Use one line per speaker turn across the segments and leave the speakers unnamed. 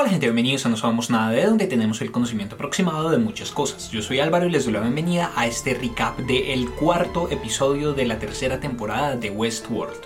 Hola gente, bienvenidos a No Sabemos Nada de donde tenemos el conocimiento aproximado de muchas cosas. Yo soy Álvaro y les doy la bienvenida a este recap del cuarto episodio de la tercera temporada de Westworld.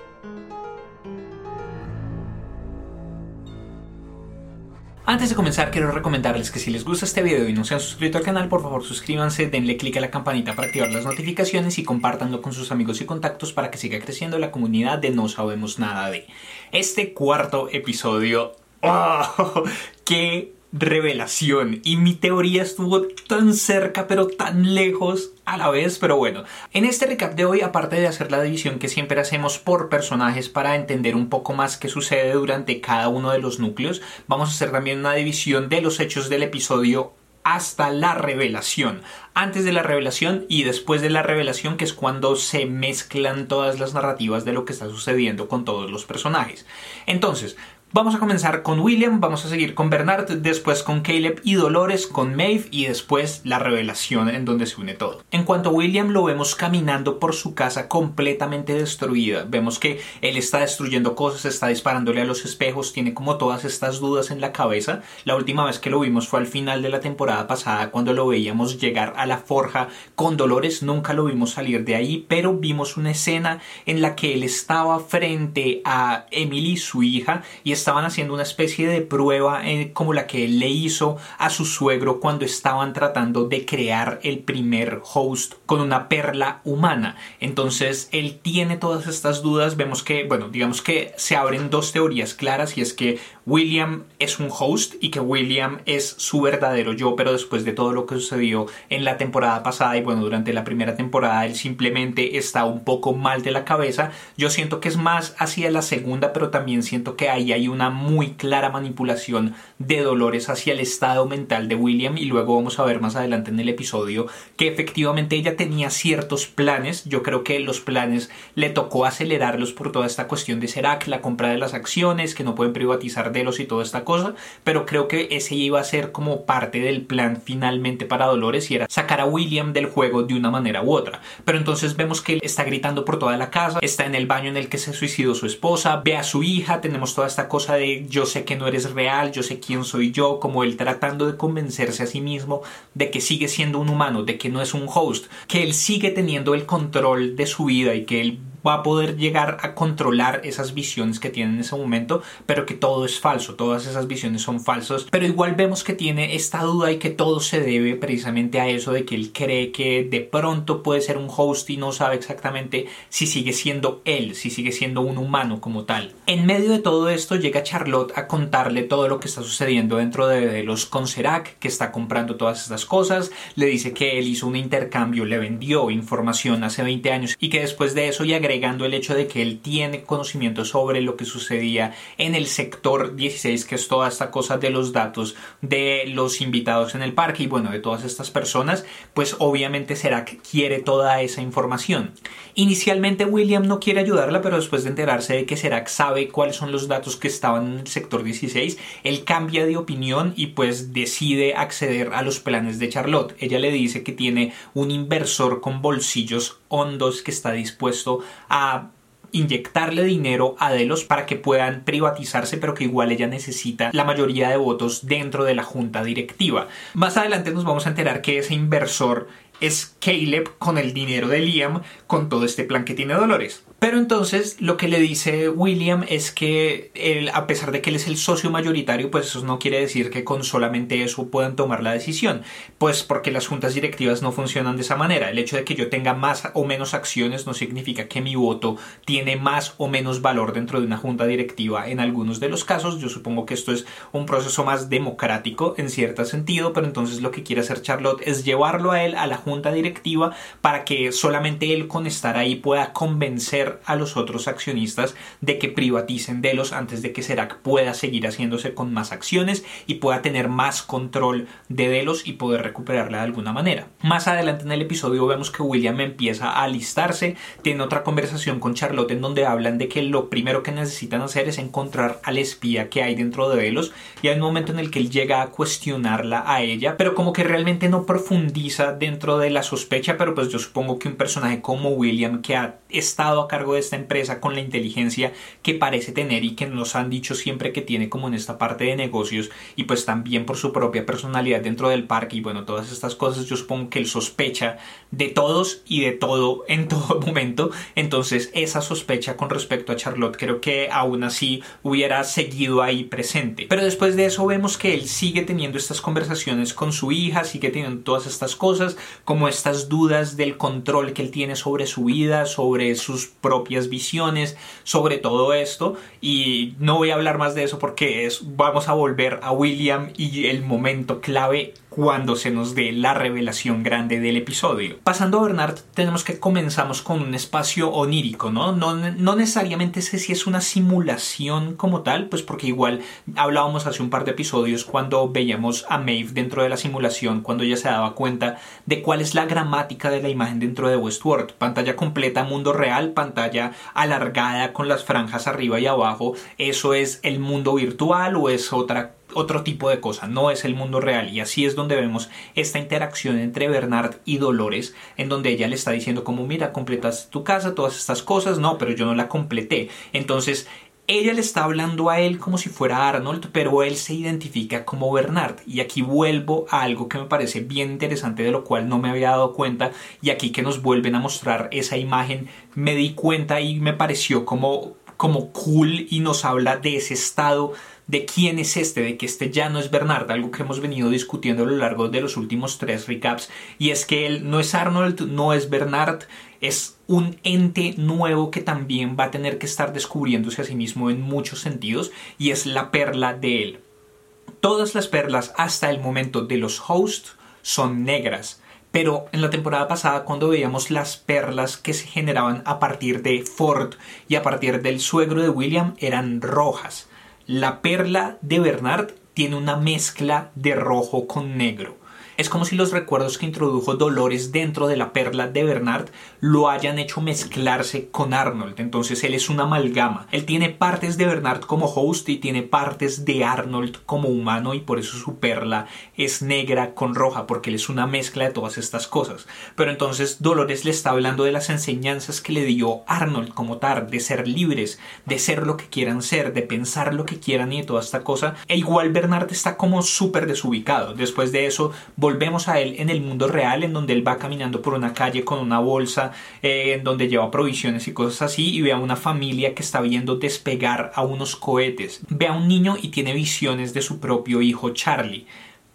Antes de comenzar quiero recomendarles que si les gusta este video y no se han suscrito al canal, por favor suscríbanse, denle click a la campanita para activar las notificaciones y compártanlo con sus amigos y contactos para que siga creciendo la comunidad de No Sabemos Nada de. Este cuarto episodio ¡Oh! ¡Qué revelación! Y mi teoría estuvo tan cerca pero tan lejos a la vez, pero bueno. En este recap de hoy, aparte de hacer la división que siempre hacemos por personajes para entender un poco más qué sucede durante cada uno de los núcleos, vamos a hacer también una división de los hechos del episodio hasta la revelación. Antes de la revelación y después de la revelación, que es cuando se mezclan todas las narrativas de lo que está sucediendo con todos los personajes. Entonces, Vamos a comenzar con William, vamos a seguir con Bernard, después con Caleb y Dolores, con Maeve y después la revelación en donde se une todo. En cuanto a William lo vemos caminando por su casa completamente destruida. Vemos que él está destruyendo cosas, está disparándole a los espejos, tiene como todas estas dudas en la cabeza. La última vez que lo vimos fue al final de la temporada pasada cuando lo veíamos llegar a la forja con Dolores, nunca lo vimos salir de ahí, pero vimos una escena en la que él estaba frente a Emily, su hija, y estaban haciendo una especie de prueba eh, como la que él le hizo a su suegro cuando estaban tratando de crear el primer host con una perla humana. Entonces él tiene todas estas dudas. Vemos que, bueno, digamos que se abren dos teorías claras y es que William es un host y que William es su verdadero yo, pero después de todo lo que sucedió en la temporada pasada y bueno, durante la primera temporada él simplemente está un poco mal de la cabeza. Yo siento que es más hacia la segunda, pero también siento que ahí hay una muy clara manipulación de Dolores hacia el estado mental de William y luego vamos a ver más adelante en el episodio que efectivamente ella tenía ciertos planes. Yo creo que los planes le tocó acelerarlos por toda esta cuestión de Serac, la compra de las acciones, que no pueden privatizar Delos y toda esta cosa, pero creo que ese iba a ser como parte del plan finalmente para Dolores y era sacar a William del juego de una manera u otra. Pero entonces vemos que él está gritando por toda la casa, está en el baño en el que se suicidó su esposa, ve a su hija, tenemos toda esta cosa de yo sé que no eres real, yo sé quién soy yo, como él tratando de convencerse a sí mismo de que sigue siendo un humano, de que no es un host, que él sigue teniendo el control de su vida y que él va a poder llegar a controlar esas visiones que tiene en ese momento, pero que todo es falso, todas esas visiones son falsas, pero igual vemos que tiene esta duda y que todo se debe precisamente a eso de que él cree que de pronto puede ser un host y no sabe exactamente si sigue siendo él, si sigue siendo un humano como tal. En medio de todo esto llega Charlotte a contarle todo lo que está sucediendo dentro de, los Conserac, que está comprando todas estas cosas, le dice que él hizo un intercambio, le vendió información hace 20 años y que después de eso y agrega agregando el hecho de que él tiene conocimiento sobre lo que sucedía en el sector 16, que es toda esta cosa de los datos de los invitados en el parque y bueno, de todas estas personas, pues obviamente Serac quiere toda esa información. Inicialmente William no quiere ayudarla, pero después de enterarse de que Serac sabe cuáles son los datos que estaban en el sector 16, él cambia de opinión y pues decide acceder a los planes de Charlotte. Ella le dice que tiene un inversor con bolsillos hondos que está dispuesto a inyectarle dinero a Delos para que puedan privatizarse, pero que igual ella necesita la mayoría de votos dentro de la junta directiva. Más adelante nos vamos a enterar que ese inversor es Caleb con el dinero de Liam con todo este plan que tiene Dolores. Pero entonces lo que le dice William es que él, a pesar de que él es el socio mayoritario, pues eso no quiere decir que con solamente eso puedan tomar la decisión, pues porque las juntas directivas no funcionan de esa manera. El hecho de que yo tenga más o menos acciones no significa que mi voto tiene más o menos valor dentro de una junta directiva en algunos de los casos. Yo supongo que esto es un proceso más democrático en cierto sentido, pero entonces lo que quiere hacer Charlotte es llevarlo a él a la junta directiva para que solamente él con estar ahí pueda convencer a los otros accionistas de que privaticen Delos antes de que Serac pueda seguir haciéndose con más acciones y pueda tener más control de Delos y poder recuperarla de alguna manera. Más adelante en el episodio vemos que William empieza a alistarse, tiene otra conversación con Charlotte en donde hablan de que lo primero que necesitan hacer es encontrar al espía que hay dentro de Delos y hay un momento en el que él llega a cuestionarla a ella, pero como que realmente no profundiza dentro de la sospecha, pero pues yo supongo que un personaje como William que ha estado a de esta empresa con la inteligencia que parece tener y que nos han dicho siempre que tiene como en esta parte de negocios y pues también por su propia personalidad dentro del parque y bueno, todas estas cosas, yo supongo que él sospecha de todos y de todo en todo momento. Entonces esa sospecha con respecto a Charlotte creo que aún así hubiera seguido ahí presente. Pero después de eso vemos que él sigue teniendo estas conversaciones con su hija, sigue teniendo todas estas cosas, como estas dudas del control que él tiene sobre su vida, sobre sus propias visiones, sobre todo esto. Y no voy a hablar más de eso porque es, vamos a volver a William y el momento clave cuando se nos dé la revelación grande del episodio. Pasando a Bernard, tenemos que comenzamos con un espacio onírico, ¿no? No, no necesariamente sé si es una simulación como tal, pues porque igual hablábamos hace un par de episodios cuando veíamos a Maeve dentro de la simulación, cuando ella se daba cuenta de cuál es la gramática de la imagen dentro de Westworld. Pantalla completa, mundo real, pantalla alargada con las franjas arriba y abajo. ¿Eso es el mundo virtual o es otra otro tipo de cosa, no es el mundo real. Y así es donde vemos esta interacción entre Bernard y Dolores, en donde ella le está diciendo como, mira, completas tu casa, todas estas cosas, no, pero yo no la completé. Entonces, ella le está hablando a él como si fuera Arnold, pero él se identifica como Bernard. Y aquí vuelvo a algo que me parece bien interesante, de lo cual no me había dado cuenta, y aquí que nos vuelven a mostrar esa imagen, me di cuenta y me pareció como como cool y nos habla de ese estado de quién es este, de que este ya no es Bernard, algo que hemos venido discutiendo a lo largo de los últimos tres recaps, y es que él no es Arnold, no es Bernard, es un ente nuevo que también va a tener que estar descubriéndose a sí mismo en muchos sentidos, y es la perla de él. Todas las perlas hasta el momento de los hosts son negras, pero en la temporada pasada cuando veíamos las perlas que se generaban a partir de Ford y a partir del suegro de William eran rojas. La perla de Bernard tiene una mezcla de rojo con negro. Es como si los recuerdos que introdujo Dolores dentro de la perla de Bernard lo hayan hecho mezclarse con Arnold. Entonces él es una amalgama. Él tiene partes de Bernard como host y tiene partes de Arnold como humano y por eso su perla es negra con roja porque él es una mezcla de todas estas cosas. Pero entonces Dolores le está hablando de las enseñanzas que le dio Arnold como tal, de ser libres, de ser lo que quieran ser, de pensar lo que quieran y de toda esta cosa. E igual Bernard está como súper desubicado. Después de eso volvemos a él en el mundo real, en donde él va caminando por una calle con una bolsa, eh, en donde lleva provisiones y cosas así, y ve a una familia que está viendo despegar a unos cohetes. Ve a un niño y tiene visiones de su propio hijo Charlie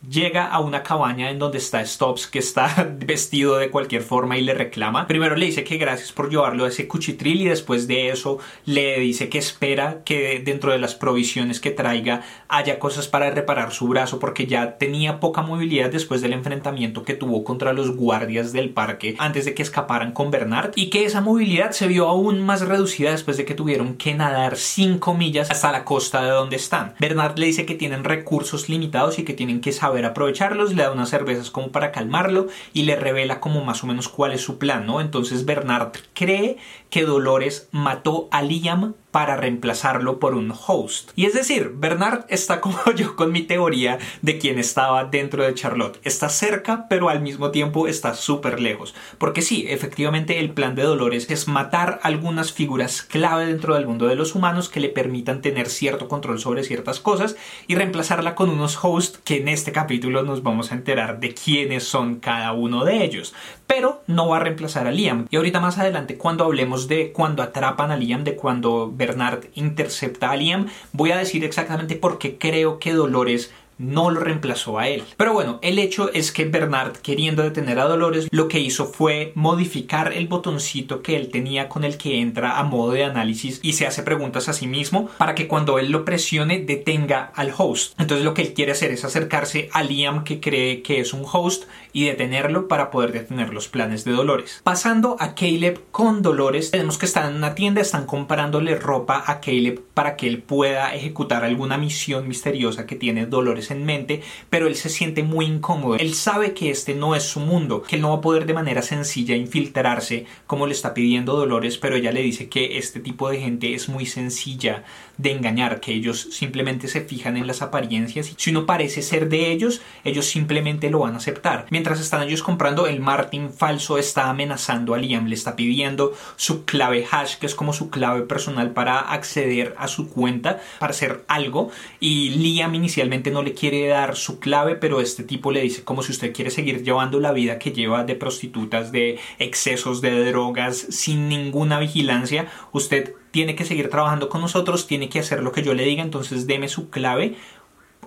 llega a una cabaña en donde está Stops, que está vestido de cualquier forma y le reclama. Primero le dice que gracias por llevarlo a ese cuchitril y después de eso le dice que espera que dentro de las provisiones que traiga haya cosas para reparar su brazo porque ya tenía poca movilidad después del enfrentamiento que tuvo contra los guardias del parque antes de que escaparan con Bernard y que esa movilidad se vio aún más reducida después de que tuvieron que nadar 5 millas hasta la costa de donde están. Bernard le dice que tienen recursos limitados y que tienen que saber aprovecharlos, le da unas cervezas como para calmarlo y le revela como más o menos cuál es su plan, ¿no? Entonces Bernard cree que Dolores mató a Liam para reemplazarlo por un host. Y es decir, Bernard está como yo con mi teoría de quien estaba dentro de Charlotte. Está cerca, pero al mismo tiempo está súper lejos. Porque sí, efectivamente el plan de Dolores es matar algunas figuras clave dentro del mundo de los humanos que le permitan tener cierto control sobre ciertas cosas y reemplazarla con unos hosts que en este capítulo nos vamos a enterar de quiénes son cada uno de ellos. Pero no va a reemplazar a Liam. Y ahorita más adelante cuando hablemos de cuando atrapan a Liam, de cuando Bernard intercepta a Liam. Voy a decir exactamente por qué creo que Dolores no lo reemplazó a él. Pero bueno, el hecho es que Bernard, queriendo detener a Dolores, lo que hizo fue modificar el botoncito que él tenía con el que entra a modo de análisis y se hace preguntas a sí mismo para que cuando él lo presione detenga al host. Entonces lo que él quiere hacer es acercarse a Liam que cree que es un host y detenerlo para poder detener los planes de Dolores. Pasando a Caleb con Dolores, tenemos que están en una tienda, están comprándole ropa a Caleb para que él pueda ejecutar alguna misión misteriosa que tiene Dolores En mente, pero él se siente muy incómodo. Él sabe que este no es su mundo, que él no va a poder de manera sencilla infiltrarse como le está pidiendo Dolores, pero ella le dice que este tipo de gente es muy sencilla de engañar, que ellos simplemente se fijan en las apariencias y si uno parece ser de ellos, ellos simplemente lo van a aceptar. Mientras están ellos comprando, el Martin falso está amenazando a Liam, le está pidiendo su clave hash, que es como su clave personal para acceder a su cuenta, para hacer algo y Liam inicialmente no le quiere dar su clave, pero este tipo le dice como si usted quiere seguir llevando la vida que lleva de prostitutas, de excesos de drogas, sin ninguna vigilancia, usted tiene que seguir trabajando con nosotros, tiene que hacer lo que yo le diga, entonces deme su clave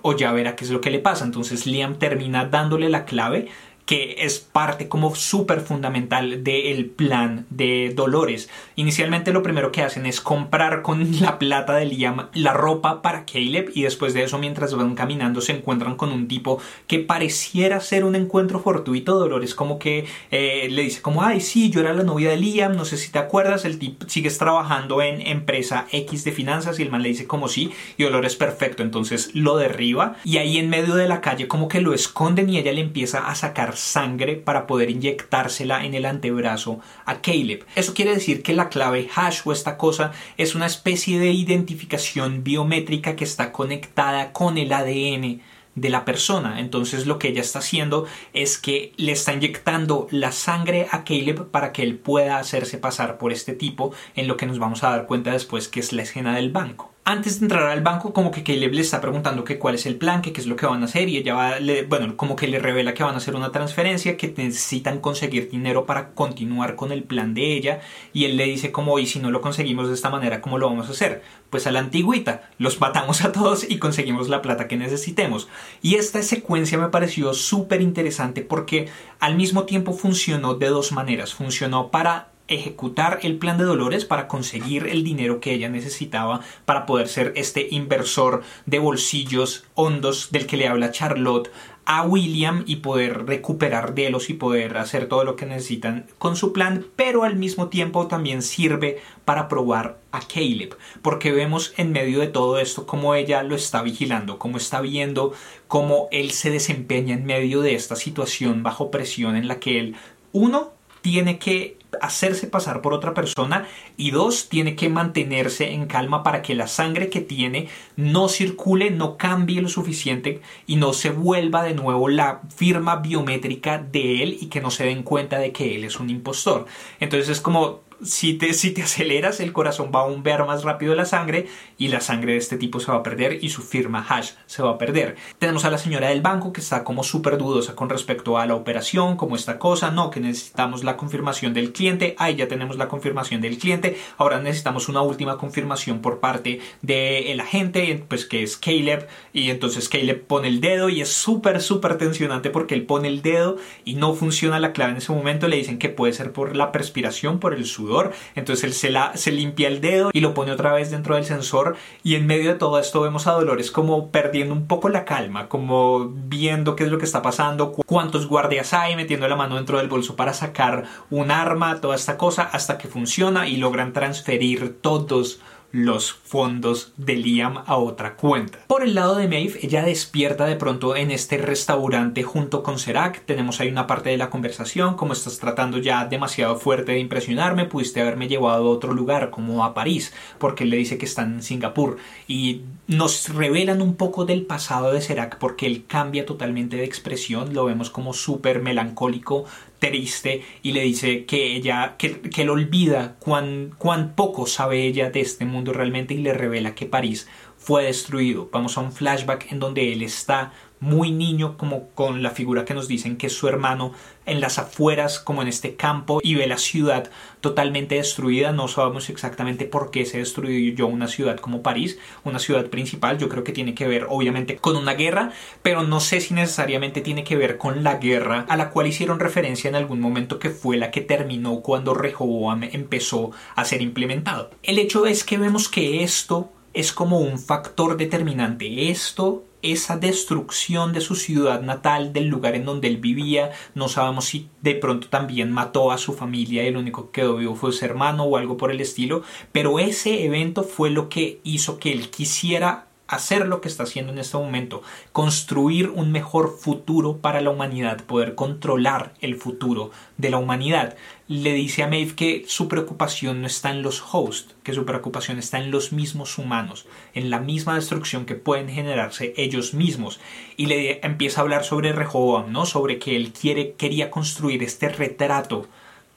o ya verá qué es lo que le pasa. Entonces Liam termina dándole la clave que es parte como súper fundamental del plan de Dolores. Inicialmente lo primero que hacen es comprar con la plata de Liam la ropa para Caleb y después de eso mientras van caminando se encuentran con un tipo que pareciera ser un encuentro fortuito. Dolores como que eh, le dice como, ay sí, yo era la novia de Liam, no sé si te acuerdas, el tipo sigues trabajando en empresa X de finanzas y el man le dice como sí y Dolores perfecto, entonces lo derriba y ahí en medio de la calle como que lo esconden y ella le empieza a sacar sangre para poder inyectársela en el antebrazo a Caleb. Eso quiere decir que la clave hash o esta cosa es una especie de identificación biométrica que está conectada con el ADN de la persona. Entonces lo que ella está haciendo es que le está inyectando la sangre a Caleb para que él pueda hacerse pasar por este tipo en lo que nos vamos a dar cuenta después que es la escena del banco antes de entrar al banco, como que Caleb le está preguntando que cuál es el plan, que qué es lo que van a hacer, y ella va, bueno, como que le revela que van a hacer una transferencia, que necesitan conseguir dinero para continuar con el plan de ella, y él le dice como, y si no lo conseguimos de esta manera, ¿cómo lo vamos a hacer? Pues a la antigüita, los matamos a todos y conseguimos la plata que necesitemos. Y esta secuencia me pareció súper interesante porque al mismo tiempo funcionó de dos maneras. Funcionó para ejecutar el plan de Dolores para conseguir el dinero que ella necesitaba para poder ser este inversor de bolsillos hondos del que le habla Charlotte a William y poder recuperar delos y poder hacer todo lo que necesitan con su plan, pero al mismo tiempo también sirve para probar a Caleb, porque vemos en medio de todo esto cómo ella lo está vigilando, cómo está viendo cómo él se desempeña en medio de esta situación bajo presión en la que él, uno, tiene que hacerse pasar por otra persona y dos, tiene que mantenerse en calma para que la sangre que tiene no circule, no cambie lo suficiente y no se vuelva de nuevo la firma biométrica de él y que no se den cuenta de que él es un impostor. Entonces es como si te, aceleras, el corazón va a bombear más rápido la sangre y la sangre de este tipo se va a perder y su firma hash se va a perder. Tenemos a la señora del banco que está como súper dudosa con respecto a la operación, como esta cosa, no, que necesitamos la confirmación del cliente, ahí ya tenemos la confirmación del cliente, ahora necesitamos una última confirmación por parte del agente, pues que es Caleb, y entonces Caleb pone el dedo y es súper, súper tensionante porque él pone el dedo y no funciona la clave en ese momento, le dicen que puede ser por la perspiración, por el sudor, entonces él se, limpia el dedo y lo pone otra vez dentro del sensor y en medio de todo esto vemos a Dolores como perdiendo un poco la calma, como viendo qué es lo que está pasando, cuántos guardias hay, metiendo la mano dentro del bolso para sacar un arma, toda esta cosa, hasta que funciona y logran transferir todos los fondos de Liam a otra cuenta. Por el lado de Maeve, ella despierta de pronto en este restaurante junto con Serac. Tenemos ahí una parte de la conversación, como estás tratando ya demasiado fuerte de impresionarme, pudiste haberme llevado a otro lugar, como a París, porque él le dice que está en Singapur. Y nos revelan un poco del pasado de Serac, porque él cambia totalmente de expresión, lo vemos como súper melancólico, triste y le dice que ella que, él olvida cuán, cuán poco sabe ella de este mundo realmente y le revela que París fue destruido. Vamos a un flashback en donde él está muy niño como con la figura que nos dicen que es su hermano en las afueras como en este campo y ve la ciudad totalmente destruida. No sabemos exactamente por qué se destruyó una ciudad como París una ciudad principal. Yo creo que tiene que ver obviamente con una guerra pero no sé si necesariamente tiene que ver con la guerra a la cual hicieron referencia en algún momento que fue la que terminó cuando Rehoboam empezó a ser implementado. El hecho es que vemos que esto es como un factor determinante. Esto, esa destrucción de su ciudad natal, del lugar en donde él vivía, no sabemos si de pronto también mató a su familia y el único que quedó vivo fue su hermano o algo por el estilo, pero ese evento fue lo que hizo que él quisiera hacer lo que está haciendo en este momento, construir un mejor futuro para la humanidad, poder controlar el futuro de la humanidad, le dice a Maeve que su preocupación no está en los hosts, que su preocupación está en los mismos humanos, en la misma destrucción que pueden generarse ellos mismos. Y le empieza a hablar sobre Rehoboam, ¿no? Sobre que él quiere, quería construir este retrato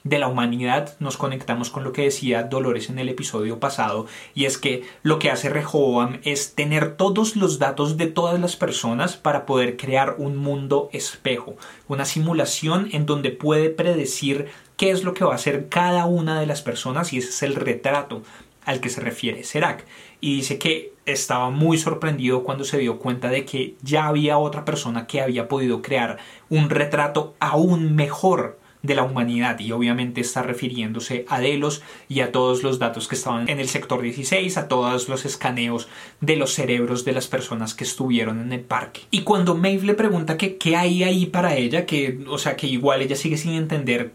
de la humanidad nos conectamos con lo que decía Dolores en el episodio pasado y es que lo que hace Rehoboam es tener todos los datos de todas las personas para poder crear un mundo espejo, una simulación en donde puede predecir qué es lo que va a hacer cada una de las personas y ese es el retrato al que se refiere Serac. Y dice que estaba muy sorprendido cuando se dio cuenta de que ya había otra persona que había podido crear un retrato aún mejor de la humanidad y obviamente está refiriéndose a Delos y a todos los datos que estaban en el sector 16, a todos los escaneos de los cerebros de las personas que estuvieron en el parque. Y cuando Maeve le pregunta que qué hay ahí para ella, que o sea que igual ella sigue sin entender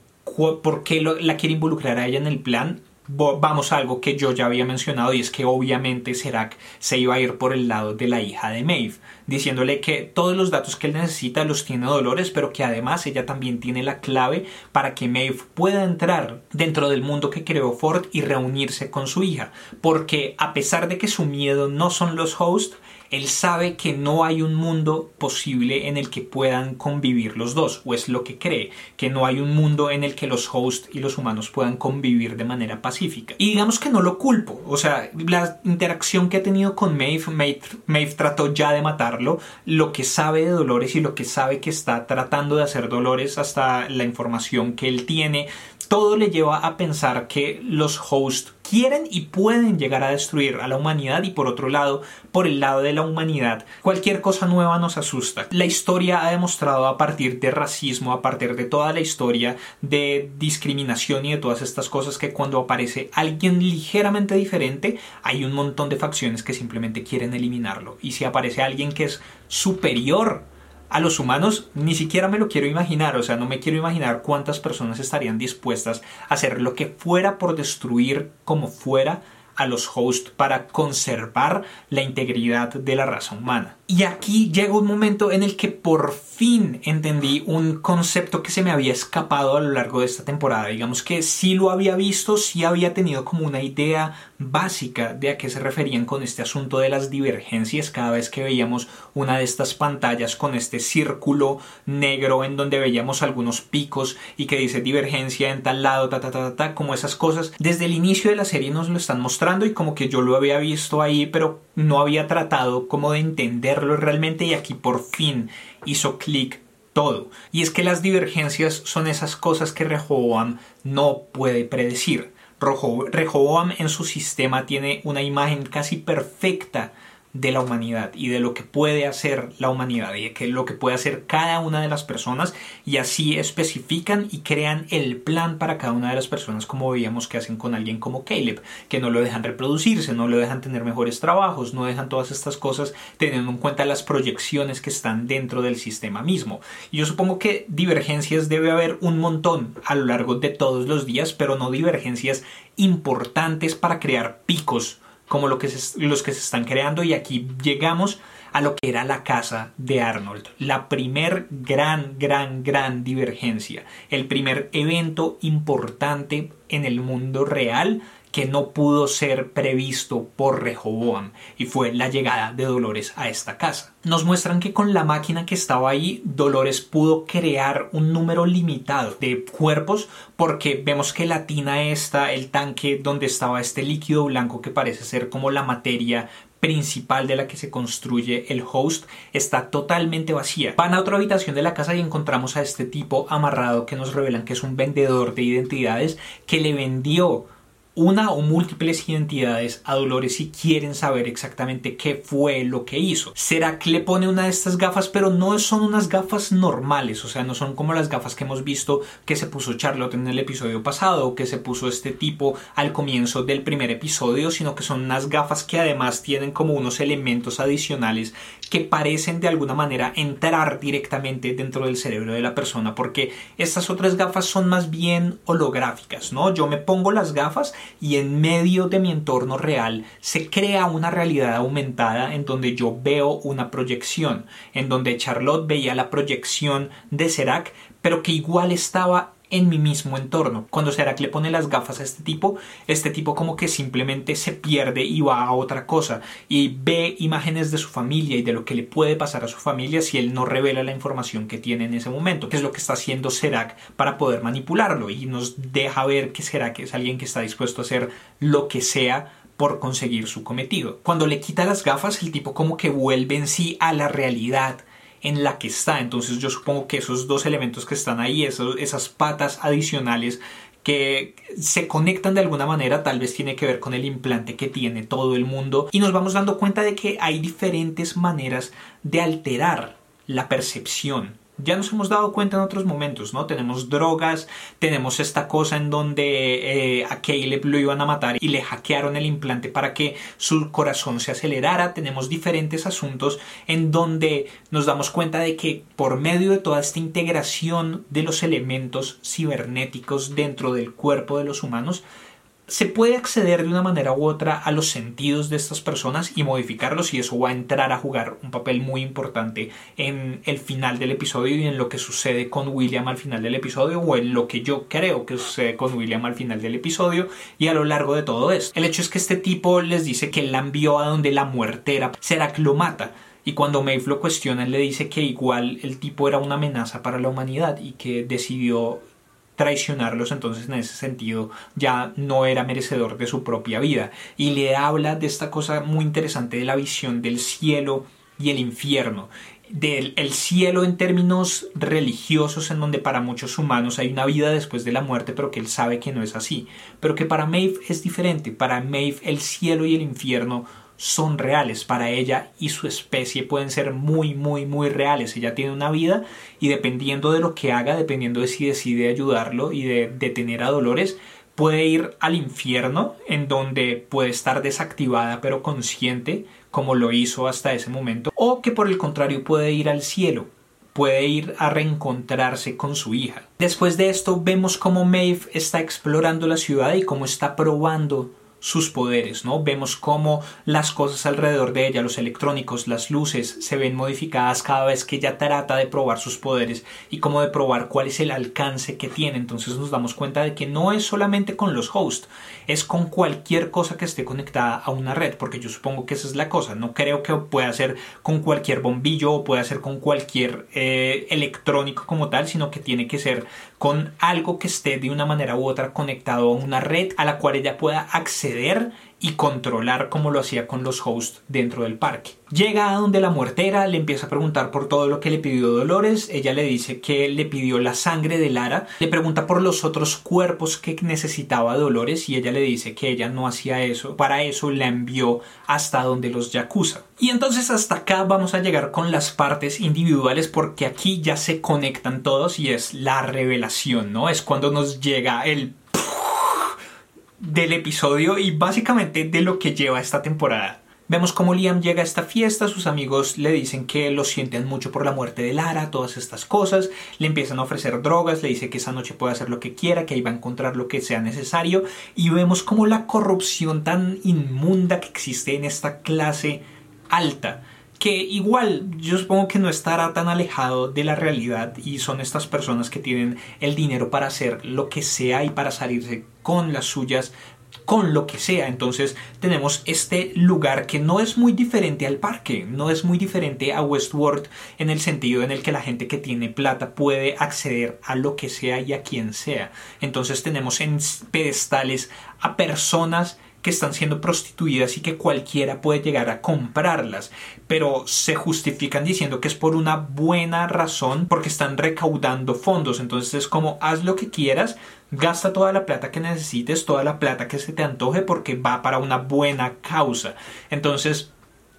por qué la quiere involucrar a ella en el plan, vamos a algo que yo ya había mencionado y es que obviamente Serac se iba a ir por el lado de la hija de Maeve, diciéndole que todos los datos que él necesita los tiene Dolores, pero que además ella también tiene la clave para que Maeve pueda entrar dentro del mundo que creó Ford y reunirse con su hija, porque a pesar de que su miedo no son los hosts, él sabe que no hay un mundo posible en el que puedan convivir los dos, o es lo que cree, que no hay un mundo en el que los hosts y los humanos puedan convivir de manera pacífica. Y digamos que no lo culpo, o sea, la interacción que ha tenido con Maeve, Maeve, trató ya de matarlo, lo que sabe de Dolores y lo que sabe que está tratando de hacer Dolores hasta la información que él tiene, todo le lleva a pensar que los hosts quieren y pueden llegar a destruir a la humanidad y por otro lado, por el lado de la humanidad, cualquier cosa nueva nos asusta. La historia ha demostrado a partir de racismo, a partir de toda la historia de discriminación y de todas estas cosas que cuando aparece alguien ligeramente diferente, hay un montón de facciones que simplemente quieren eliminarlo. Y si aparece alguien que es superior a los humanos ni siquiera me lo quiero imaginar, o sea, no me quiero imaginar cuántas personas estarían dispuestas a hacer lo que fuera por destruir como fuera a los hosts para conservar la integridad de la raza humana. Y aquí llega un momento en el que por fin entendí un concepto que se me había escapado a lo largo de esta temporada. Digamos que sí lo había visto, sí había tenido como una idea básica de a qué se referían con este asunto de las divergencias cada vez que veíamos una de estas pantallas con este círculo negro en donde veíamos algunos picos y que dice divergencia en tal lado, ta ta ta ta, ta como esas cosas. Desde el inicio de la serie nos lo están mostrando y como que yo lo había visto ahí, pero no había tratado como de entenderlo realmente y aquí por fin hizo clic todo. Y es que las divergencias son esas cosas que Rehoboam no puede predecir. Rehoboam en su sistema tiene una imagen casi perfecta de la humanidad y de lo que puede hacer la humanidad y de lo que puede hacer cada una de las personas y así especifican y crean el plan para cada una de las personas como veíamos que hacen con alguien como Caleb que no lo dejan reproducirse, no lo dejan tener mejores trabajos, no dejan todas estas cosas teniendo en cuenta las proyecciones que están dentro del sistema mismo. Y yo supongo que divergencias debe haber un montón a lo largo de todos los días pero no divergencias importantes para crear picos como lo que los que se están creando y aquí llegamos a lo que era la casa de Arnold, la primer gran, gran, gran divergencia, el primer evento importante en el mundo real que no pudo ser previsto por Rehoboam y fue la llegada de Dolores a esta casa. Nos muestran que con la máquina que estaba ahí, Dolores pudo crear un número limitado de cuerpos porque vemos que la tina esta, el tanque donde estaba este líquido blanco que parece ser como la materia principal de la que se construye el host está totalmente vacía. Van a otra habitación de la casa y encontramos a este tipo amarrado que nos revelan que es un vendedor de identidades que le vendió una o múltiples identidades a Dolores si quieren saber exactamente qué fue lo que hizo. Será que le pone una de estas gafas, pero no son unas gafas normales, o sea, no son como las gafas que hemos visto que se puso Charlotte en el episodio pasado que se puso este tipo al comienzo del primer episodio, sino que son unas gafas que además tienen como unos elementos adicionales que parecen de alguna manera entrar directamente dentro del cerebro de la persona, porque estas otras gafas son más bien holográficas, ¿no? Yo me pongo las gafas y en medio de mi entorno real se crea una realidad aumentada en donde yo veo una proyección, en donde Charlotte veía la proyección de Serac, pero que igual estaba en mi mismo entorno. Cuando Serac le pone las gafas a este tipo, este tipo como que simplemente se pierde y va a otra cosa y ve imágenes de su familia y de lo que le puede pasar a su familia si él no revela la información que tiene en ese momento, que es lo que está haciendo Serac para poder manipularlo y nos deja ver que Serac es alguien que está dispuesto a hacer lo que sea por conseguir su cometido. Cuando le quita las gafas, el tipo como que vuelve en sí a la realidad en la que está. Entonces yo supongo que esos dos elementos que están ahí, esas patas adicionales que se conectan de alguna manera, tal vez tiene que ver con el implante que tiene todo el mundo y nos vamos dando cuenta de que hay diferentes maneras de alterar la percepción ya nos hemos dado cuenta en otros momentos, ¿no? Tenemos drogas, tenemos esta cosa en donde eh, a Caleb lo iban a matar y le hackearon el implante para que su corazón se acelerara, tenemos diferentes asuntos en donde nos damos cuenta de que por medio de toda esta integración de los elementos cibernéticos dentro del cuerpo de los humanos, se puede acceder de una manera u otra a los sentidos de estas personas y modificarlos y eso va a entrar a jugar un papel muy importante en el final del episodio y en lo que sucede con William al final del episodio o en lo que yo creo que sucede con William al final del episodio y a lo largo de todo esto. El hecho es que este tipo les dice que la envió a donde la muertera será que lo mata. Y cuando Maeve lo cuestiona, le dice que igual el tipo era una amenaza para la humanidad y que decidió traicionarlos, entonces en ese sentido ya no era merecedor de su propia vida. Y le habla de esta cosa muy interesante de la visión del cielo y el infierno. Del el cielo en términos religiosos en donde para muchos humanos hay una vida después de la muerte pero que él sabe que no es así. Pero que para Maeve es diferente. Para Maeve el cielo y el infierno son reales para ella y su especie pueden ser muy, muy, muy reales. Ella tiene una vida y dependiendo de lo que haga, dependiendo de si decide ayudarlo y de detener a Dolores, puede ir al infierno en donde puede estar desactivada pero consciente como lo hizo hasta ese momento o que por el contrario puede ir al cielo puede ir a reencontrarse con su hija. Después de esto vemos cómo Maeve está explorando la ciudad y cómo está probando sus poderes, ¿no? Vemos cómo las cosas alrededor de ella, los electrónicos, las luces, se ven modificadas cada vez que ella trata de probar sus poderes y cómo de probar cuál es el alcance que tiene. Entonces nos damos cuenta de que no es solamente con los hosts, es con cualquier cosa que esté conectada a una red, porque yo supongo que esa es la cosa. No creo que pueda ser con cualquier bombillo o pueda ser con cualquier eh, electrónico como tal, sino que tiene que ser con algo que esté de una manera u otra conectado a una red a la cual ella pueda acceder y controlar como lo hacía con los hosts dentro del parque. Llega a donde la muertera le empieza a preguntar por todo lo que le pidió Dolores, ella le dice que le pidió la sangre de Lara, le pregunta por los otros cuerpos que necesitaba Dolores y ella le dice que ella no hacía eso, para eso la envió hasta donde los Yakuza. Y entonces hasta acá vamos a llegar con las partes individuales porque aquí ya se conectan todos y es la revelación, ¿no? Es cuando nos llega el del episodio y básicamente de lo que lleva esta temporada. Vemos cómo Liam llega a esta fiesta, sus amigos le dicen que lo sienten mucho por la muerte de Lara, todas estas cosas, le empiezan a ofrecer drogas, le dice que esa noche puede hacer lo que quiera, que ahí va a encontrar lo que sea necesario y vemos como la corrupción tan inmunda que existe en esta clase alta que igual yo supongo que no estará tan alejado de la realidad y son estas personas que tienen el dinero para hacer lo que sea y para salirse con las suyas con lo que sea. Entonces tenemos este lugar que no es muy diferente al parque, no es muy diferente a Westworld en el sentido en el que la gente que tiene plata puede acceder a lo que sea y a quien sea. Entonces tenemos en pedestales a personas que están siendo prostituidas y que cualquiera puede llegar a comprarlas, pero se justifican diciendo que es por una buena razón porque están recaudando fondos, entonces es como haz lo que quieras, gasta toda la plata que necesites, toda la plata que se te antoje porque va para una buena causa. Entonces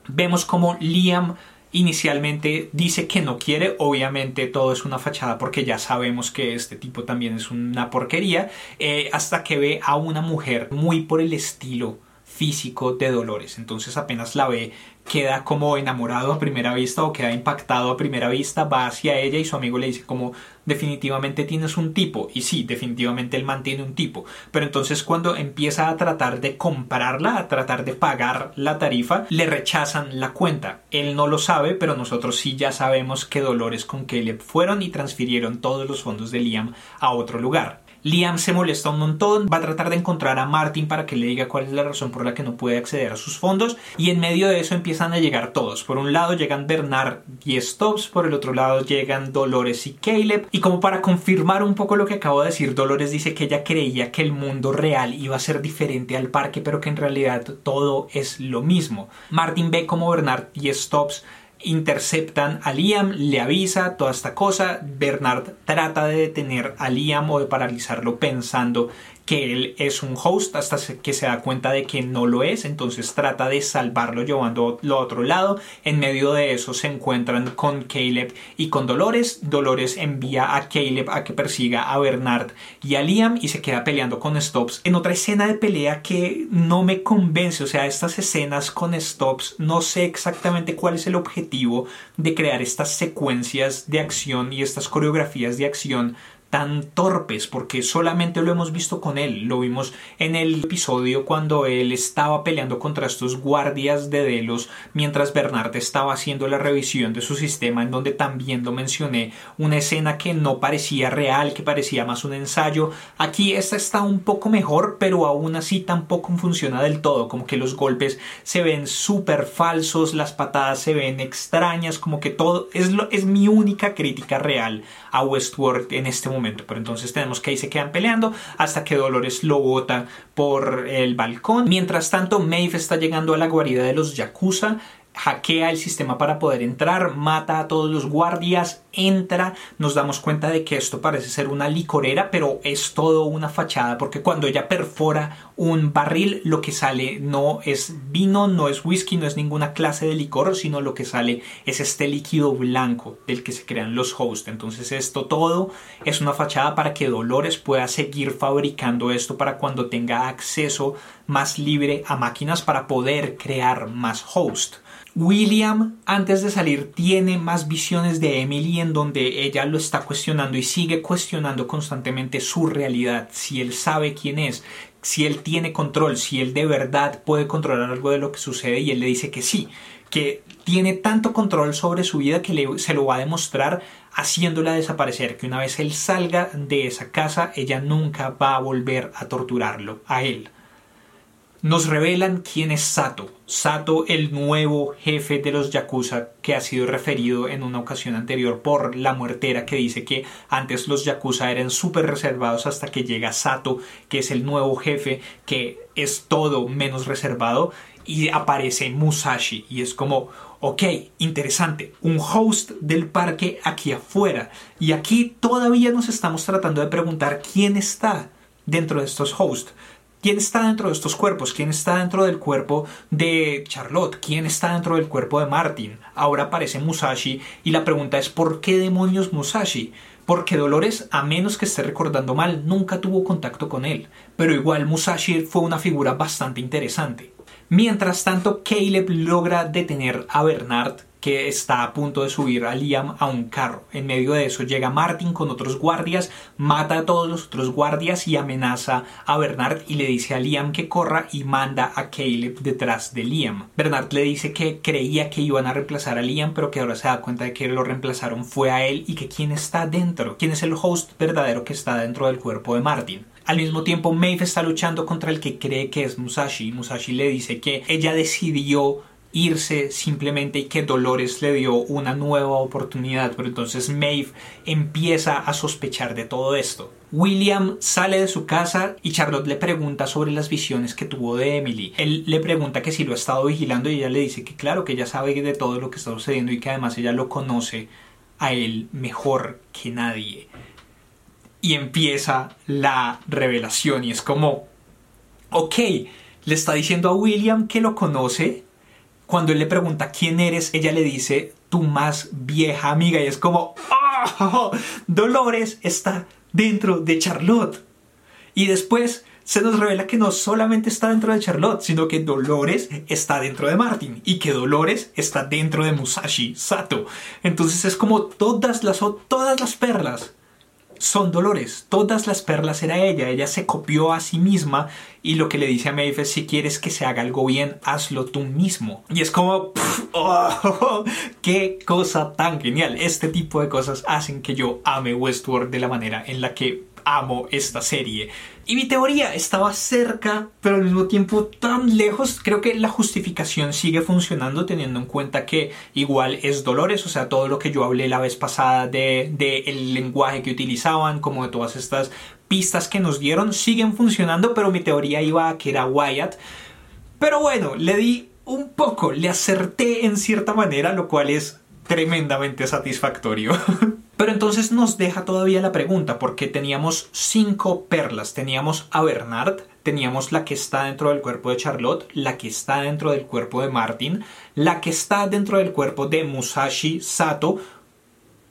vemos como Liam inicialmente dice que no quiere, obviamente todo es una fachada porque ya sabemos que este tipo también es una porquería, eh, hasta que ve a una mujer muy por el estilo físico de Dolores. Entonces apenas la ve, queda como enamorado a primera vista o queda impactado a primera vista, va hacia ella y su amigo le dice como definitivamente tienes un tipo. Y sí, definitivamente él mantiene un tipo. Pero entonces cuando empieza a tratar de comprarla, a tratar de pagar la tarifa, le rechazan la cuenta. Él no lo sabe, pero nosotros sí ya sabemos que Dolores con Caleb fueron y transfirieron todos los fondos de Liam a otro lugar. Liam se molesta un montón, va a tratar de encontrar a Martin para que le diga cuál es la razón por la que no puede acceder a sus fondos y en medio de eso empiezan a llegar todos. Por un lado llegan Bernard y Stops, por el otro lado llegan Dolores y Caleb y como para confirmar un poco lo que acabo de decir, Dolores dice que ella creía que el mundo real iba a ser diferente al parque pero que en realidad todo es lo mismo. Martin ve como Bernard y Stops interceptan a Liam, le avisa toda esta cosa, Bernard trata de detener a Liam o de paralizarlo pensando que él es un host hasta que se da cuenta de que no lo es, entonces trata de salvarlo llevándolo a otro lado. En medio de eso se encuentran con Caleb y con Dolores. Dolores envía a Caleb a que persiga a Bernard y a Liam y se queda peleando con Stops. En otra escena de pelea que no me convence, o sea, estas escenas con Stops, no sé exactamente cuál es el objetivo de crear estas secuencias de acción y estas coreografías de acción tan torpes porque solamente lo hemos visto con él. Lo vimos en el episodio cuando él estaba peleando contra estos guardias de Delos mientras Bernard estaba haciendo la revisión de su sistema en donde también lo mencioné. Una escena que no parecía real, que parecía más un ensayo. Aquí esta está un poco mejor, pero aún así tampoco funciona del todo. Como que los golpes se ven súper falsos, las patadas se ven extrañas, como que todo es, lo, es mi única crítica real a Westworld en este momento pero entonces tenemos que ahí se quedan peleando hasta que Dolores lo bota por el balcón. Mientras tanto, Maeve está llegando a la guarida de los Yakuza hackea el sistema para poder entrar, mata a todos los guardias, entra, nos damos cuenta de que esto parece ser una licorera, pero es todo una fachada, porque cuando ella perfora un barril, lo que sale no es vino, no es whisky, no es ninguna clase de licor, sino lo que sale es este líquido blanco del que se crean los hosts. Entonces esto todo es una fachada para que Dolores pueda seguir fabricando esto para cuando tenga acceso más libre a máquinas para poder crear más hosts. William, antes de salir, tiene más visiones de Emily en donde ella lo está cuestionando y sigue cuestionando constantemente su realidad, si él sabe quién es, si él tiene control, si él de verdad puede controlar algo de lo que sucede y él le dice que sí, que tiene tanto control sobre su vida que se lo va a demostrar haciéndola desaparecer, que una vez él salga de esa casa, ella nunca va a volver a torturarlo, a él nos revelan quién es Sato. Sato, el nuevo jefe de los Yakuza, que ha sido referido en una ocasión anterior por la muertera, que dice que antes los Yakuza eran súper reservados hasta que llega Sato, que es el nuevo jefe, que es todo menos reservado, y aparece Musashi, y es como, ok, interesante, un host del parque aquí afuera, y aquí todavía nos estamos tratando de preguntar quién está dentro de estos hosts. ¿Quién está dentro de estos cuerpos? ¿Quién está dentro del cuerpo de Charlotte? ¿Quién está dentro del cuerpo de Martin? Ahora aparece Musashi y la pregunta es ¿por qué demonios Musashi? Porque Dolores, a menos que esté recordando mal, nunca tuvo contacto con él. Pero igual Musashi fue una figura bastante interesante. Mientras tanto, Caleb logra detener a Bernard que está a punto de subir a Liam a un carro. En medio de eso llega Martin con otros guardias, mata a todos los otros guardias y amenaza a Bernard y le dice a Liam que corra y manda a Caleb detrás de Liam. Bernard le dice que creía que iban a reemplazar a Liam, pero que ahora se da cuenta de que lo reemplazaron fue a él y que quién está dentro, quién es el host verdadero que está dentro del cuerpo de Martin. Al mismo tiempo, Maeve está luchando contra el que cree que es Musashi. Musashi le dice que ella decidió irse simplemente y que Dolores le dio una nueva oportunidad, pero entonces Maeve empieza a sospechar de todo esto. William sale de su casa y Charlotte le pregunta sobre las visiones que tuvo de Emily. Él le pregunta que si lo ha estado vigilando y ella le dice que claro, que ella sabe de todo lo que está sucediendo y que además ella lo conoce a él mejor que nadie. Y empieza la revelación y es como, ok, le está diciendo a William que lo conoce, cuando él le pregunta quién eres, ella le dice tu más vieja amiga y es como, ¡Oh! Dolores está dentro de Charlotte. Y después se nos revela que no solamente está dentro de Charlotte, sino que Dolores está dentro de Martin y que Dolores está dentro de Musashi Sato. Entonces es como todas las, todas las perlas son Dolores. Todas las perlas era ella. Ella se copió a sí misma y lo que le dice a Maeve es si quieres que se haga algo bien, hazlo tú mismo. Y es como, oh, qué cosa tan genial. Este tipo de cosas hacen que yo ame Westworld de la manera en la que amo esta serie. Y mi teoría estaba cerca, pero al mismo tiempo tan lejos. Creo que la justificación sigue funcionando teniendo en cuenta que igual es Dolores, o sea, todo lo que yo hablé la vez pasada de, de el lenguaje que utilizaban, como de todas estas pistas que nos dieron, siguen funcionando, pero mi teoría iba a que era Wyatt. Pero bueno, le di un poco, le acerté en cierta manera, lo cual es tremendamente satisfactorio. Pero entonces nos deja todavía la pregunta, porque teníamos cinco perlas. Teníamos a Bernard, teníamos la que está dentro del cuerpo de Charlotte, la que está dentro del cuerpo de Martin, la que está dentro del cuerpo de Musashi Sato.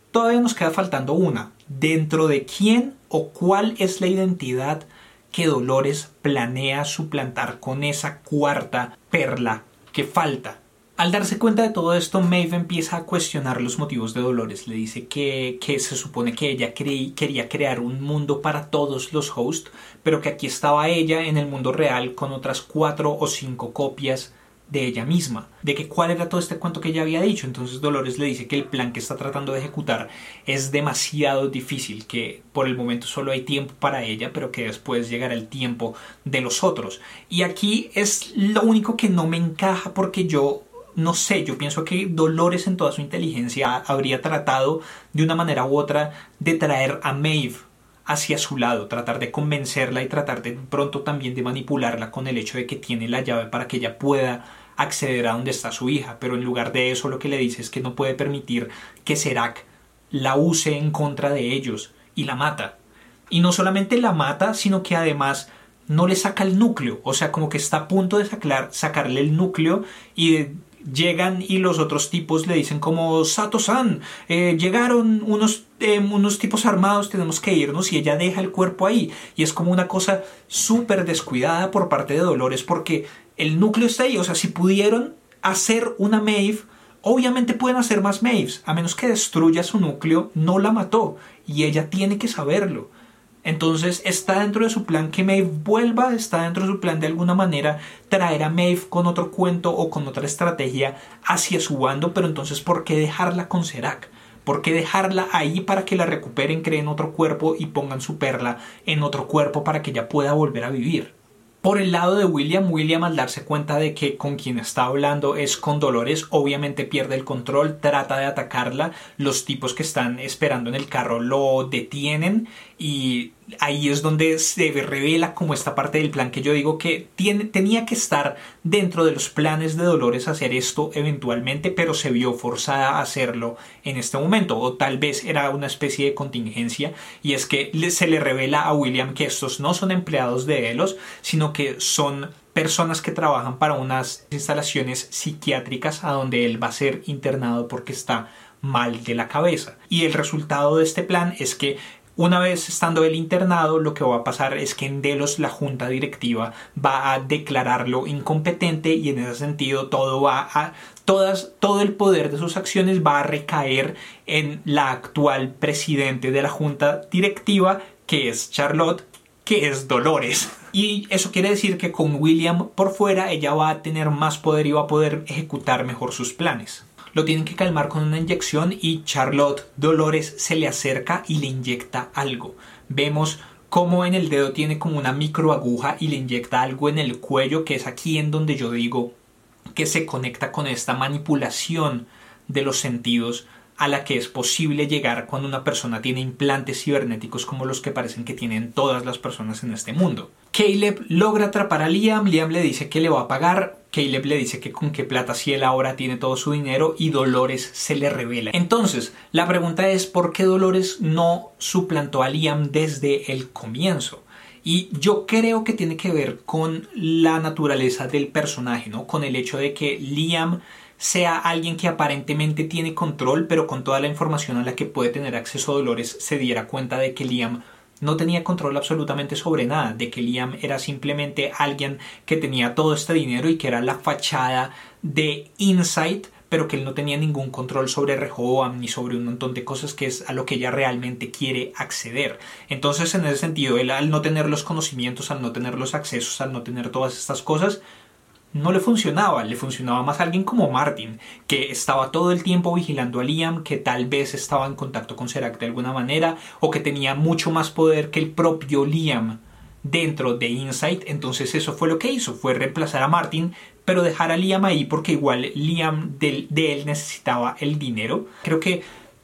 Todavía nos queda faltando una. ¿Dentro de quién o cuál es la identidad que Dolores planea suplantar con esa cuarta perla que falta? Al darse cuenta de todo esto, Maeve empieza a cuestionar los motivos de Dolores. Le dice que, se supone que ella quería crear un mundo para todos los hosts, pero que aquí estaba ella en el mundo real con otras cuatro o cinco copias de ella misma, de que cuál era todo este cuento que ella había dicho. Entonces Dolores le dice que el plan que está tratando de ejecutar es demasiado difícil, que por el momento solo hay tiempo para ella, pero que después llegará el tiempo de los otros. Y aquí es lo único que no me encaja porque yo no sé, yo pienso que Dolores en toda su inteligencia habría tratado de una manera u otra de traer a Maeve hacia su lado, tratar de convencerla y tratar de pronto también de manipularla con el hecho de que tiene la llave para que ella pueda acceder a donde está su hija, pero en lugar de eso lo que le dice es que no puede permitir que Serac la use en contra de ellos y la mata. Y no solamente la mata, sino que además no le saca el núcleo, o sea, como que está a punto de sacarle el núcleo y de llegan y los otros tipos le dicen como Sato-san, eh, llegaron unos, eh, unos tipos armados, tenemos que irnos y ella deja el cuerpo ahí y es como una cosa súper descuidada por parte de Dolores porque el núcleo está ahí, o sea, si pudieron hacer una Maeve, obviamente pueden hacer más Maeves, a menos que destruya su núcleo, no la mató y ella tiene que saberlo. Entonces está dentro de su plan que Maeve vuelva, está dentro de su plan de alguna manera traer a Maeve con otro cuento o con otra estrategia hacia su bando, pero entonces ¿por qué dejarla con Serac? ¿Por qué dejarla ahí para que la recuperen, creen otro cuerpo y pongan su perla en otro cuerpo para que ella pueda volver a vivir? Por el lado de William, William al darse cuenta de que con quien está hablando es con Dolores, obviamente pierde el control, trata de atacarla, los tipos que están esperando en el carro lo detienen y ahí es donde se revela como esta parte del plan que yo digo que tenía que estar dentro de los planes de Dolores hacer esto eventualmente, pero se vio forzada a hacerlo en este momento, o tal vez era una especie de contingencia, y es que se le revela a William que estos no son empleados de Elos, sino que son personas que trabajan para unas instalaciones psiquiátricas a donde él va a ser internado porque está mal de la cabeza. Y el resultado de este plan es que una vez estando el internado, lo que va a pasar es que en Delos la junta directiva va a declararlo incompetente y en ese sentido todo va a todas, todo el poder de sus acciones va a recaer en la actual presidente de la junta directiva, que es Charlotte, que es Dolores. Y eso quiere decir que con William por fuera ella va a tener más poder y va a poder ejecutar mejor sus planes lo tienen que calmar con una inyección y Charlotte Dolores se le acerca y le inyecta algo. Vemos cómo en el dedo tiene como una microaguja y le inyecta algo en el cuello, que es aquí en donde yo digo que se conecta con esta manipulación de los sentidos a la que es posible llegar cuando una persona tiene implantes cibernéticos como los que parecen que tienen todas las personas en este mundo. Caleb logra atrapar a Liam, Liam le dice que le va a pagar, Caleb le dice que con qué plata si él ahora tiene todo su dinero y Dolores se le revela. Entonces, la pregunta es ¿por qué Dolores no suplantó a Liam desde el comienzo? Y yo creo que tiene que ver con la naturaleza del personaje, ¿no? Con el hecho de que Liam sea alguien que aparentemente tiene control, pero con toda la información a la que puede tener acceso Dolores se diera cuenta de que Liam no tenía control absolutamente sobre nada, de que Liam era simplemente alguien que tenía todo este dinero y que era la fachada de Insight, pero que él no tenía ningún control sobre Rehoboam ni sobre un montón de cosas que es a lo que ella realmente quiere acceder. Entonces, en ese sentido, él al no tener los conocimientos, al no tener los accesos, al no tener todas estas cosas, no le funcionaba, le funcionaba más a alguien como Martin, que estaba todo el tiempo vigilando a Liam, que tal vez estaba en contacto con Serac de alguna manera, o que tenía mucho más poder que el propio Liam dentro de Insight. Entonces eso fue lo que hizo, fue reemplazar a Martin, pero dejar a Liam ahí porque igual Liam de, de él necesitaba el dinero. Creo que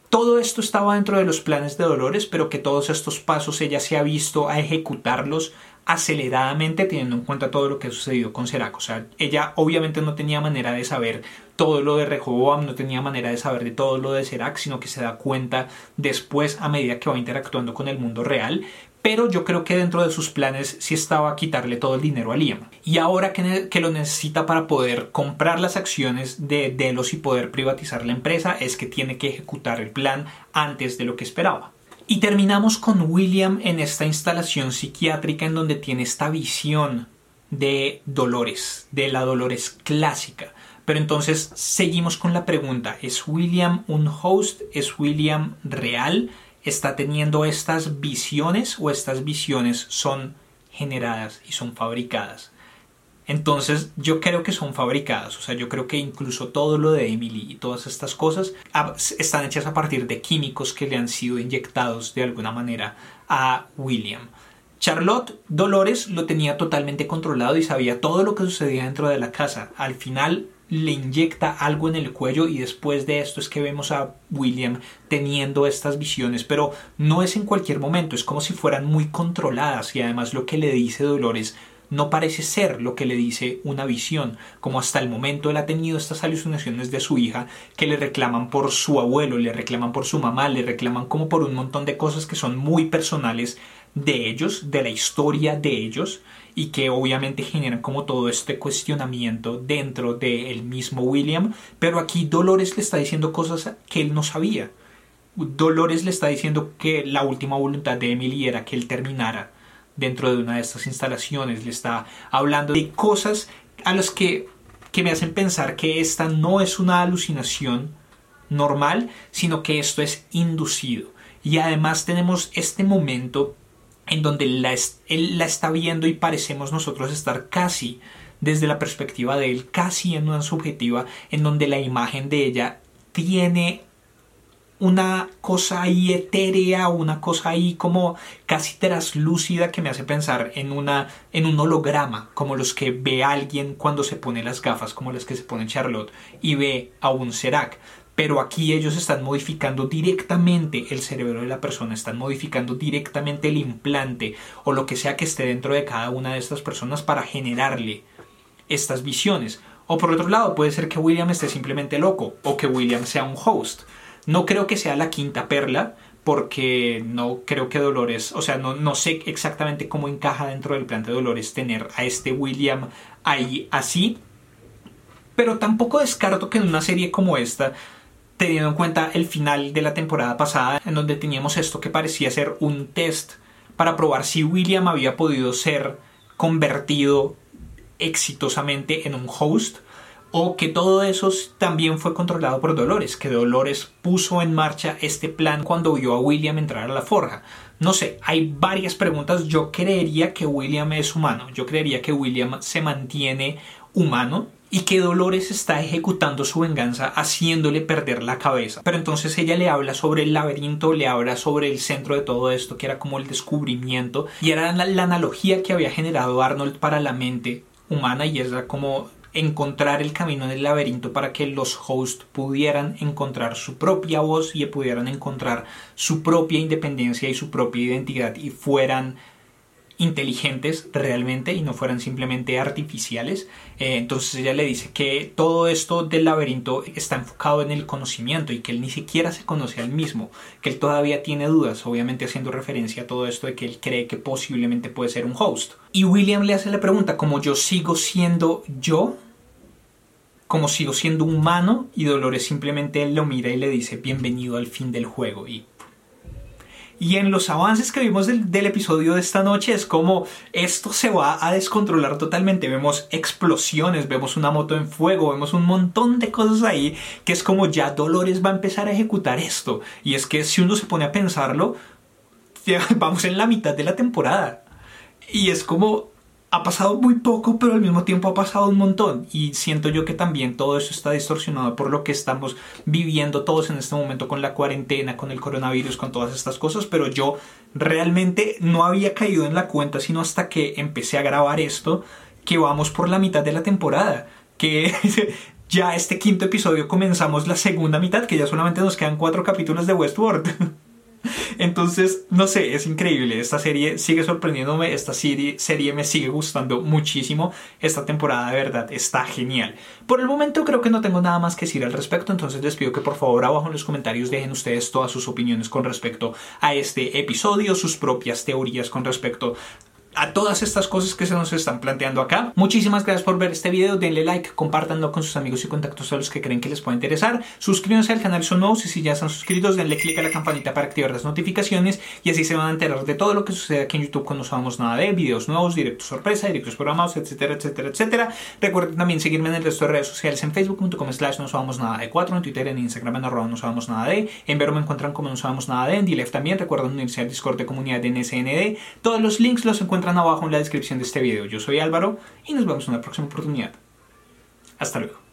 todo esto estaba dentro de los planes de Dolores, pero que todos estos pasos ella se ha visto a ejecutarlos aceleradamente teniendo en cuenta todo lo que ha sucedido con Serac. O sea, ella obviamente no tenía manera de saber todo lo de Rehoboam, no tenía manera de saber de todo lo de Serac, sino que se da cuenta después a medida que va interactuando con el mundo real. Pero yo creo que dentro de sus planes sí estaba quitarle todo el dinero a Liam. Y ahora que, que lo necesita para poder comprar las acciones de Delos y poder privatizar la empresa, es que tiene que ejecutar el plan antes de lo que esperaba. Y terminamos con William en esta instalación psiquiátrica en donde tiene esta visión de Dolores, de la Dolores clásica. Pero entonces seguimos con la pregunta, ¿es William un host? ¿Es William real? ¿Está teniendo estas visiones o estas visiones son generadas y son fabricadas? Entonces yo creo que son fabricadas, o sea, yo creo que incluso todo lo de Emily y todas estas cosas están hechas a partir de químicos que le han sido inyectados de alguna manera a William. Charlotte Dolores lo tenía totalmente controlado y sabía todo lo que sucedía dentro de la casa. Al final le inyecta algo en el cuello y después de esto es que vemos a William teniendo estas visiones, pero no es en cualquier momento, es como si fueran muy controladas y además lo que le dice Dolores no parece ser lo que le dice una visión, como hasta el momento él ha tenido estas alucinaciones de su hija que le reclaman por su abuelo, le reclaman por su mamá, le reclaman como por un montón de cosas que son muy personales de ellos, de la historia de ellos, y que obviamente generan como todo este cuestionamiento dentro del mismo William, pero aquí Dolores le está diciendo cosas que él no sabía. Dolores le está diciendo que la última voluntad de Emily era que él terminara dentro de una de estas instalaciones, le está hablando de cosas a las que, que me hacen pensar que esta no es una alucinación normal, sino que esto es inducido. Y además tenemos este momento en donde él la está viendo y parecemos nosotros estar casi desde la perspectiva de él, casi en una subjetiva, en donde la imagen de ella tiene una cosa ahí etérea, una cosa ahí como casi traslúcida que me hace pensar en una en un holograma, como los que ve alguien cuando se pone las gafas, como las que se pone Charlotte y ve a un Serac. Pero aquí ellos están modificando directamente el cerebro de la persona, están modificando directamente el implante o lo que sea que esté dentro de cada una de estas personas para generarle estas visiones. O por otro lado, puede ser que William esté simplemente loco o que William sea un host. No creo que sea la quinta perla, porque no creo que Dolores, o sea, no, no sé exactamente cómo encaja dentro del plan de Dolores tener a este William ahí así, pero tampoco descarto que en una serie como esta, teniendo en cuenta el final de la temporada pasada, en donde teníamos esto que parecía ser un test para probar si William había podido ser convertido exitosamente en un host, o que todo eso también fue controlado por Dolores, que Dolores puso en marcha este plan cuando vio a William entrar a la forja. No sé, hay varias preguntas. Yo creería que William es humano, yo creería que William se mantiene humano y que Dolores está ejecutando su venganza haciéndole perder la cabeza. Pero entonces ella le habla sobre el laberinto, le habla sobre el centro de todo esto, que era como el descubrimiento, y era la, analogía que había generado Arnold para la mente humana y era como encontrar el camino en el laberinto para que los hosts pudieran encontrar su propia voz y pudieran encontrar su propia independencia y su propia identidad y fueran inteligentes realmente y no fueran simplemente artificiales. Eh, entonces ella le dice que todo esto del laberinto está enfocado en el conocimiento y que él ni siquiera se conoce al mismo, que él todavía tiene dudas, obviamente haciendo referencia a todo esto de que él cree que posiblemente puede ser un host. Y William le hace la pregunta, como yo sigo siendo yo, como sigo siendo humano y Dolores simplemente lo mira y le dice bienvenido al fin del juego y Y en los avances que vimos del, del, episodio de esta noche es como esto se va a descontrolar totalmente. Vemos explosiones, vemos una moto en fuego, vemos un montón de cosas ahí que es como ya Dolores va a empezar a ejecutar esto. Y es que si uno se pone a pensarlo, vamos en la mitad de la temporada. Y es como ha pasado muy poco, pero al mismo tiempo ha pasado un montón. Y siento yo que también todo eso está distorsionado por lo que estamos viviendo todos en este momento con la cuarentena, con el coronavirus, con todas estas cosas. Pero yo realmente no había caído en la cuenta, sino hasta que empecé a grabar esto, que vamos por la mitad de la temporada. Que ya este quinto episodio comenzamos la segunda mitad, que ya solamente nos quedan cuatro capítulos de Westworld. Entonces, no sé, es increíble. Esta serie sigue sorprendiéndome. Esta serie, me sigue gustando muchísimo. Esta temporada de verdad está genial. Por el momento creo que no tengo nada más que decir al respecto. Entonces les pido que por favor abajo en los comentarios dejen ustedes todas sus opiniones con respecto a este episodio, sus propias teorías con respecto a todas estas cosas que se nos están planteando acá. Muchísimas gracias por ver este video, denle like, compártanlo con sus amigos y contactos a los que creen que les pueda interesar. Suscríbanse al canal si son nuevos y si ya están suscritos, denle click a la campanita para activar las notificaciones y así se van a enterar de todo lo que sucede aquí en YouTube cuando subamos nada de videos nuevos, directos sorpresa, directos programados, etcétera, etcétera, etcétera. Recuerden también seguirme en el resto de redes sociales en facebook.com slash no subamos nada de 4, en Twitter, en Instagram en arroba no subamos nada de, en Vero me encuentran como no subamos nada de, en DLF también, recuerden unirse al Discord de comunidad de NSND. Todos los links los abajo en la descripción de este video. Yo soy Álvaro y nos vemos en una próxima oportunidad. Hasta luego.